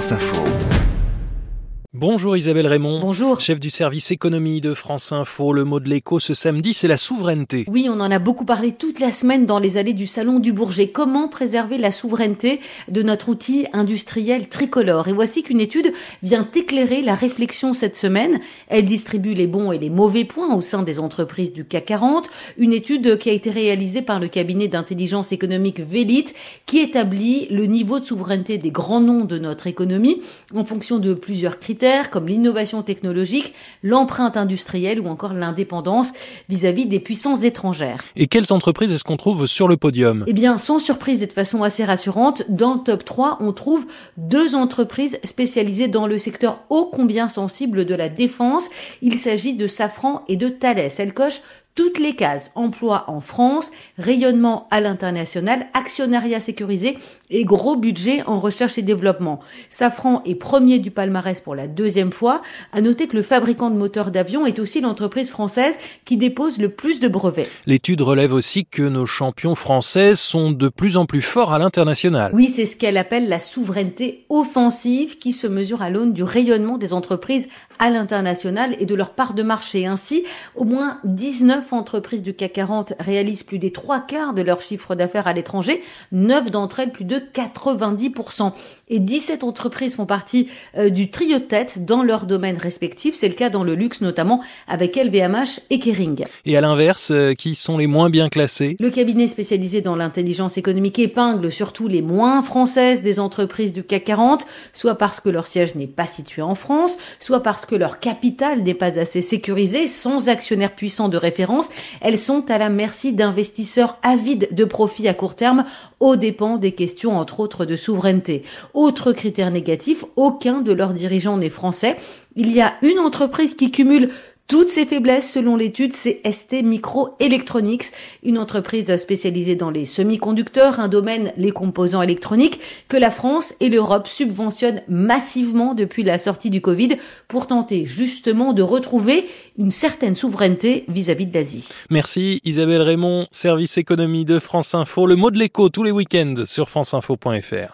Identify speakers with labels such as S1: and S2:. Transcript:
S1: France Info.
S2: Bonjour Isabelle Raymond.
S3: Bonjour.
S2: Chef du service économie de France Info. Le mot de l'écho ce samedi, c'est la souveraineté.
S3: Oui, on en a beaucoup parlé toute la semaine dans les allées du Salon du Bourget. Comment préserver la souveraineté de notre outil industriel tricolore? Et voici qu'une étude vient éclairer la réflexion cette semaine. Elle distribue les bons et les mauvais points au sein des entreprises du CAC 40. Une étude qui a été réalisée par le cabinet d'intelligence économique Velit qui établit le niveau de souveraineté des grands noms de notre économie en fonction de plusieurs critères comme l'innovation technologique, l'empreinte industrielle ou encore l'indépendance vis-à-vis des puissances étrangères.
S2: Et quelles entreprises est-ce qu'on trouve sur le podium?
S3: Eh bien, sans surprise et de façon assez rassurante, dans le top 3, on trouve deux entreprises spécialisées dans le secteur ô combien sensible de la défense. Il s'agit de Safran et de Thales. Elles cochent toutes les cases, emploi en France, rayonnement à l'international, actionnariat sécurisé et gros budget en recherche et développement. Safran est premier du palmarès pour la deuxième fois. À noter que le fabricant de moteurs d'avion est aussi l'entreprise française qui dépose le plus de brevets.
S2: L'étude relève aussi que nos champions français sont de plus en plus forts à l'international.
S3: Oui, c'est ce qu'elle appelle la souveraineté offensive qui se mesure à l'aune du rayonnement des entreprises à l'international et de leur part de marché. Ainsi, au moins 19 entreprises du CAC 40 réalisent plus des trois quarts de leur chiffre d'affaires à l'étranger, 9 d'entre elles plus de 90%. Et 17 entreprises font partie euh, du trio tête dans leurs domaines respectifs. C'est le cas dans le luxe notamment avec LVMH et Kering.
S2: Et à l'inverse, euh, qui sont les moins bien classés?
S3: Le cabinet spécialisé dans l'intelligence économique épingle surtout les moins françaises des entreprises du CAC 40, soit parce que leur siège n'est pas situé en France, soit parce que leur capital n'est pas assez sécurisé, sans actionnaires puissants de référence elles sont à la merci d'investisseurs avides de profits à court terme aux dépens des questions entre autres de souveraineté. Autre critère négatif, aucun de leurs dirigeants n'est français. Il y a une entreprise qui cumule toutes ces faiblesses, selon l'étude, c'est ST Microelectronics, une entreprise spécialisée dans les semi-conducteurs, un domaine, les composants électroniques, que la France et l'Europe subventionnent massivement depuis la sortie du Covid pour tenter justement de retrouver une certaine souveraineté vis-à-vis de l'Asie.
S2: Merci Isabelle Raymond, service économie de France Info. Le mot de l'écho tous les week-ends sur franceinfo.fr.